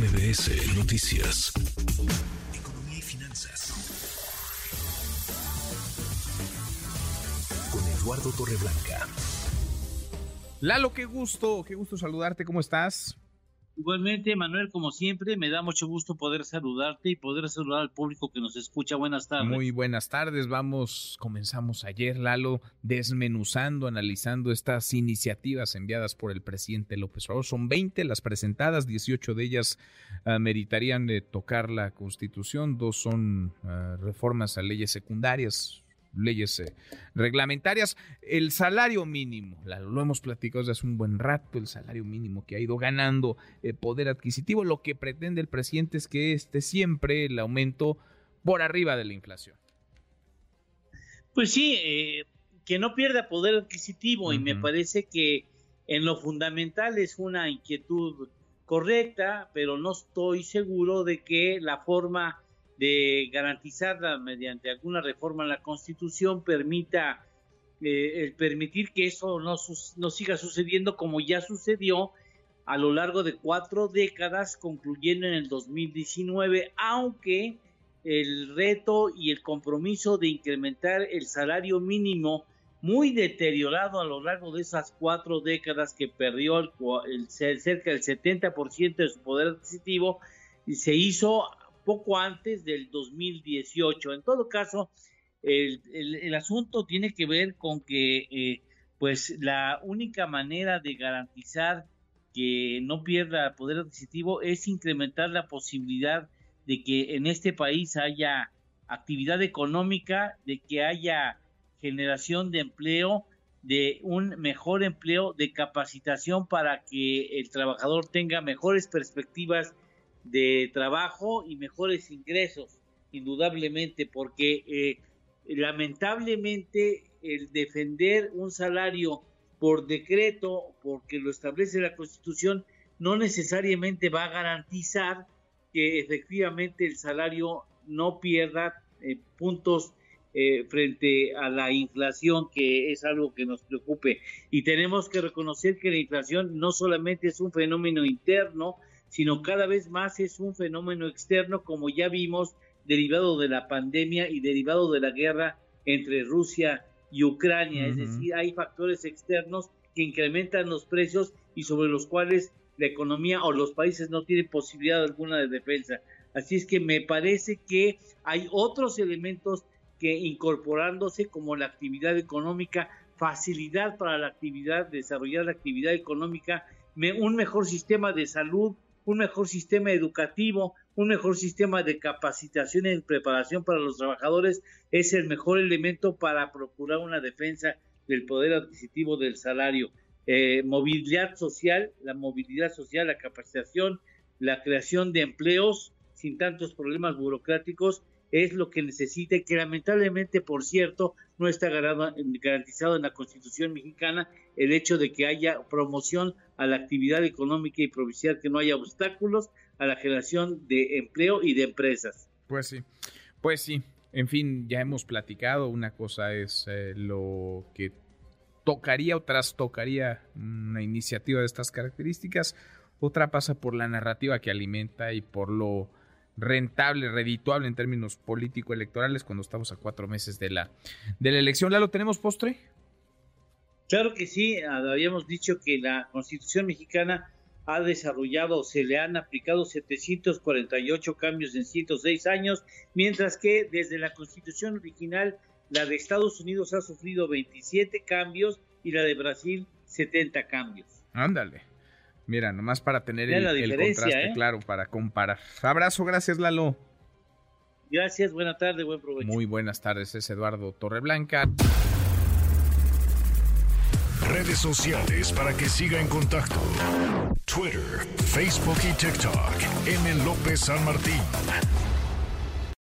MBS Noticias. Economía y finanzas. Con Eduardo Torreblanca. Lalo, qué gusto, qué gusto saludarte, ¿cómo estás? Igualmente, Manuel, como siempre, me da mucho gusto poder saludarte y poder saludar al público que nos escucha. Buenas tardes. Muy buenas tardes. Vamos, comenzamos ayer, Lalo, desmenuzando, analizando estas iniciativas enviadas por el presidente López Obrador. Son 20 las presentadas, 18 de ellas uh, meritarían de tocar la Constitución, dos son uh, reformas a leyes secundarias, leyes eh, reglamentarias. El salario mínimo, lo hemos platicado desde hace un buen rato, el salario mínimo que ha ido ganando eh, poder adquisitivo, lo que pretende el presidente es que esté siempre el aumento por arriba de la inflación. Pues sí, eh, que no pierda poder adquisitivo uh -huh. y me parece que en lo fundamental es una inquietud correcta, pero no estoy seguro de que la forma de garantizarla mediante alguna reforma en la Constitución permita eh, el permitir que eso no, no siga sucediendo como ya sucedió a lo largo de cuatro décadas, concluyendo en el 2019, aunque el reto y el compromiso de incrementar el salario mínimo muy deteriorado a lo largo de esas cuatro décadas que perdió el, cerca del 70% de su poder adquisitivo, se hizo poco antes del 2018. En todo caso, el, asunto tiene que ver con que eh, pues la única manera de garantizar que no pierda poder adquisitivo es incrementar la posibilidad de que en este país haya actividad económica, de que haya generación de empleo, de un mejor empleo, de capacitación para que el trabajador tenga mejores perspectivas de trabajo y mejores ingresos, indudablemente, porque eh, lamentablemente el defender un salario por decreto, porque lo establece la Constitución, no necesariamente va a garantizar que efectivamente el salario no pierda eh, puntos eh, frente a la inflación, que es algo que nos preocupe. Y tenemos que reconocer que la inflación no solamente es un fenómeno interno, sino cada vez más es un fenómeno externo, como ya vimos, derivado de la pandemia y derivado de la guerra entre Rusia y Ucrania. Uh -huh. Es decir, hay factores externos que incrementan los precios y sobre los cuales la economía o los países no tienen posibilidad alguna de defensa. Así es que me parece que hay otros elementos que incorporándose como la actividad económica, facilidad para la actividad, desarrollar la actividad económica, me, un mejor sistema de salud, un mejor sistema educativo, un mejor sistema de capacitación y preparación para los trabajadores es el mejor elemento para procurar una defensa del poder adquisitivo del salario. Eh, movilidad social, la movilidad social, la capacitación, la creación de empleos sin tantos problemas burocráticos es lo que necesita y que lamentablemente, por cierto, no está garantizado en la Constitución mexicana el hecho de que haya promoción a la actividad económica y propiciar que no haya obstáculos a la generación de empleo y de empresas. Pues sí, pues sí. En fin, ya hemos platicado, una cosa es eh, lo que tocaría o trastocaría una iniciativa de estas características, otra pasa por la narrativa que alimenta y por lo rentable, redituable en términos político-electorales cuando estamos a cuatro meses de la, de la elección. ¿La lo tenemos postre? Claro que sí, habíamos dicho que la Constitución mexicana ha desarrollado, se le han aplicado 748 cambios en 106 años, mientras que desde la Constitución original, la de Estados Unidos ha sufrido 27 cambios y la de Brasil 70 cambios. Ándale. Mira, nomás para tener el, el, contraste ¿eh? claro, para comparar. Abrazo, gracias Lalo. Gracias, buena tarde, buen provecho. Muy buenas tardes, es Eduardo Torreblanca. Redes sociales para que siga en contacto: Twitter, Facebook y TikTok. M. López San Martín.